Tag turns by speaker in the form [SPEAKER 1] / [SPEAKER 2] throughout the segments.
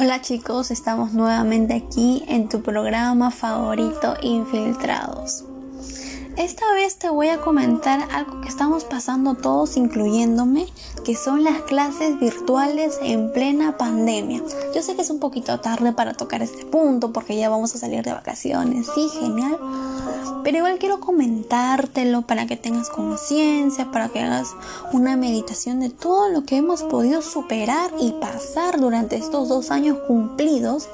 [SPEAKER 1] Hola chicos, estamos nuevamente aquí en tu programa favorito Infiltrados. Esta vez te voy a comentar algo que estamos pasando todos, incluyéndome, que son las clases virtuales en plena pandemia. Yo sé que es un poquito tarde para tocar este punto porque ya vamos a salir de vacaciones, sí, genial. Pero igual quiero comentártelo para que tengas conciencia, para que hagas una meditación de todo lo que hemos podido superar y pasar durante estos dos años cumplidos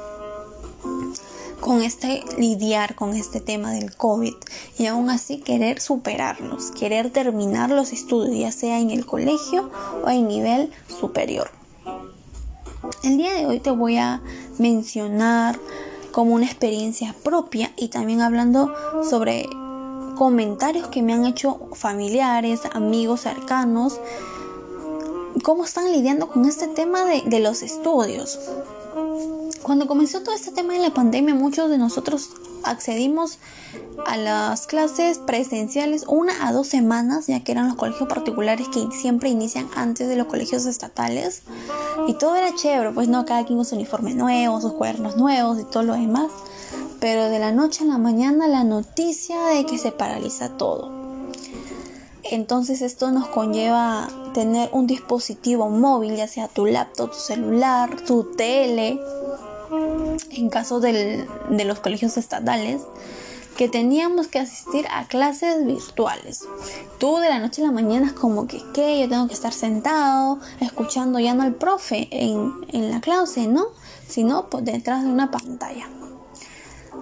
[SPEAKER 1] con este lidiar con este tema del COVID y aún así querer superarnos, querer terminar los estudios, ya sea en el colegio o en nivel superior. El día de hoy te voy a mencionar como una experiencia propia y también hablando sobre comentarios que me han hecho familiares, amigos cercanos, cómo están lidiando con este tema de, de los estudios. Cuando comenzó todo este tema de la pandemia, muchos de nosotros accedimos a las clases presenciales una a dos semanas, ya que eran los colegios particulares que siempre inician antes de los colegios estatales. Y todo era chévere, pues no, cada quien usa uniforme nuevo, sus cuadernos nuevos y todo lo demás. Pero de la noche a la mañana la noticia de que se paraliza todo. Entonces esto nos conlleva tener un dispositivo móvil, ya sea tu laptop, tu celular, tu tele, en caso de los colegios estatales, que teníamos que asistir a clases virtuales. Tú de la noche a la mañana es como que, ¿qué? Yo tengo que estar sentado, escuchando ya no al profe en, la clase, ¿no? Sino pues, detrás de una pantalla.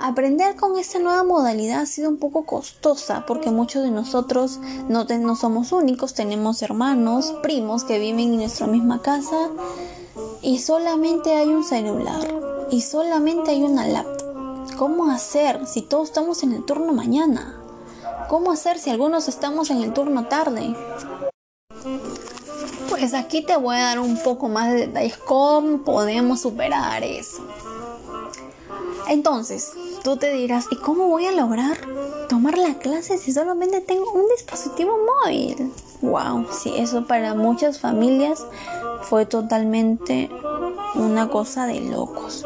[SPEAKER 1] Aprender con esta nueva modalidad ha sido un poco costosa porque muchos de nosotros no, somos únicos, tenemos hermanos, primos que viven en nuestra misma casa y solamente hay un celular y solamente hay una laptop. ¿Cómo hacer si todos estamos en el turno mañana? ¿Cómo hacer si algunos estamos en el turno tarde? Pues aquí te voy a dar un poco más de detalles cómo podemos superar eso. Entonces, tú te dirás, ¿y cómo voy a lograr tomar la clase si solamente tengo un dispositivo móvil? Wow, sí, eso para muchas familias fue totalmente una cosa de locos.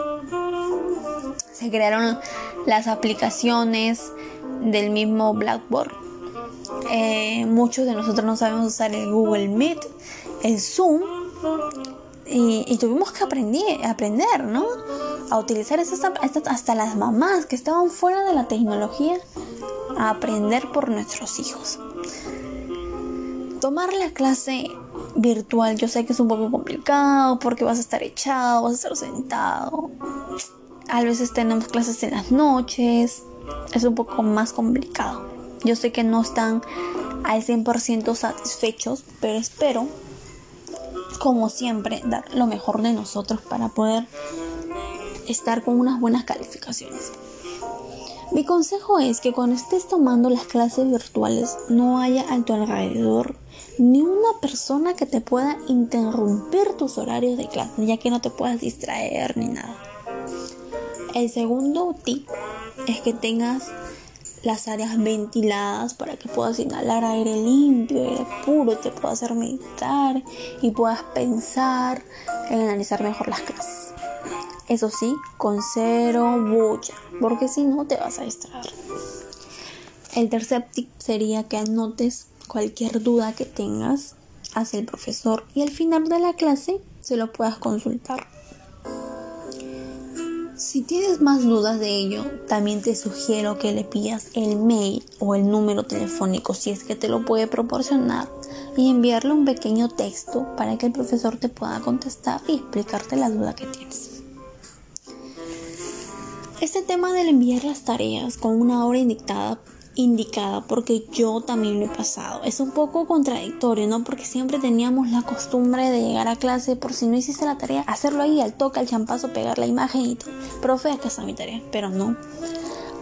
[SPEAKER 1] Se crearon las aplicaciones del mismo Blackboard. Eh, muchos de nosotros no sabemos usar el Google Meet, el Zoom, y, tuvimos que aprender, aprender, ¿no? A utilizar esas, hasta las mamás que estaban fuera de la tecnología, a aprender por nuestros hijos. Tomar la clase virtual yo sé que es un poco complicado porque vas a estar echado, vas a estar sentado. A veces tenemos clases en las noches. Es un poco más complicado. Yo sé que no están al 100% satisfechos, pero espero, como siempre, dar lo mejor de nosotros para poder estar con unas buenas calificaciones. Mi consejo es que cuando estés tomando las clases virtuales no haya a tu alrededor ni una persona que te pueda interrumpir tus horarios de clase, ya que no te puedas distraer ni nada. El segundo tip es que tengas las áreas ventiladas para que puedas inhalar aire limpio, aire puro, te puedas hacer meditar y puedas pensar en analizar mejor las clases. Eso sí, con cero bulla, porque si no te vas a distraer. El tercer tip sería que anotes cualquier duda que tengas hacia el profesor y al final de la clase se lo puedas consultar. Si tienes más dudas de ello, también te sugiero que le pidas el mail o el número telefónico si es que te lo puede proporcionar y enviarle un pequeño texto para que el profesor te pueda contestar y explicarte la duda que tienes. Este tema del enviar las tareas con una hora indicada, indicada, porque yo también lo he pasado, es un poco contradictorio, ¿no? Porque siempre teníamos la costumbre de llegar a clase, por si no hiciste la tarea, hacerlo ahí al toque, al champazo, pegar la imagen y todo. Profe, acá está mi tarea, pero no.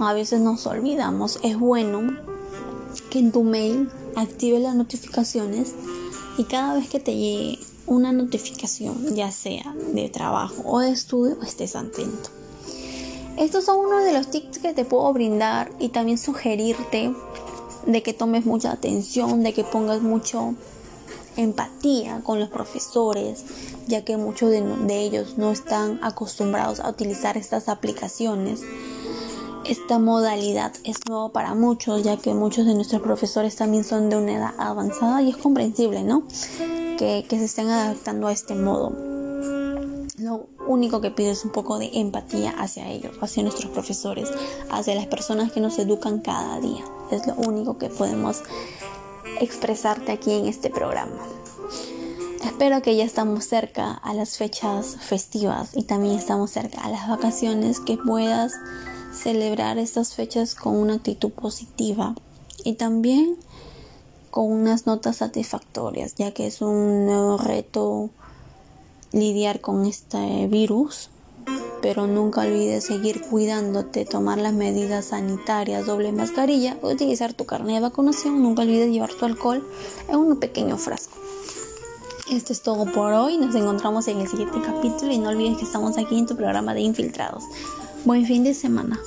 [SPEAKER 1] A veces nos olvidamos. Es bueno que en tu mail active las notificaciones y cada vez que te llegue una notificación, ya sea de trabajo o de estudio, estés atento. Estos son uno de los tips que te puedo brindar y también sugerirte de que tomes mucha atención, de que pongas mucho empatía con los profesores, ya que muchos de, ellos no están acostumbrados a utilizar estas aplicaciones. Esta modalidad es nuevo para muchos, ya que muchos de nuestros profesores también son de una edad avanzada y es comprensible, ¿no? Que, que se estén adaptando a este modo. Único que pido es un poco de empatía hacia ellos, hacia nuestros profesores, hacia las personas que nos educan cada día. Es lo único que podemos expresarte aquí en este programa. Espero que ya estamos cerca a las fechas festivas y también estamos cerca a las vacaciones, que puedas celebrar estas fechas con una actitud positiva y también con unas notas satisfactorias, ya que es un nuevo reto lidiar con este virus pero nunca olvides seguir cuidándote, tomar las medidas sanitarias, doble mascarilla, utilizar tu carne de vacunación, nunca olvides llevar tu alcohol en un pequeño frasco. Esto es todo por hoy, nos encontramos en el siguiente capítulo y no olvides que estamos aquí en tu programa de Infiltrados. Buen fin de semana.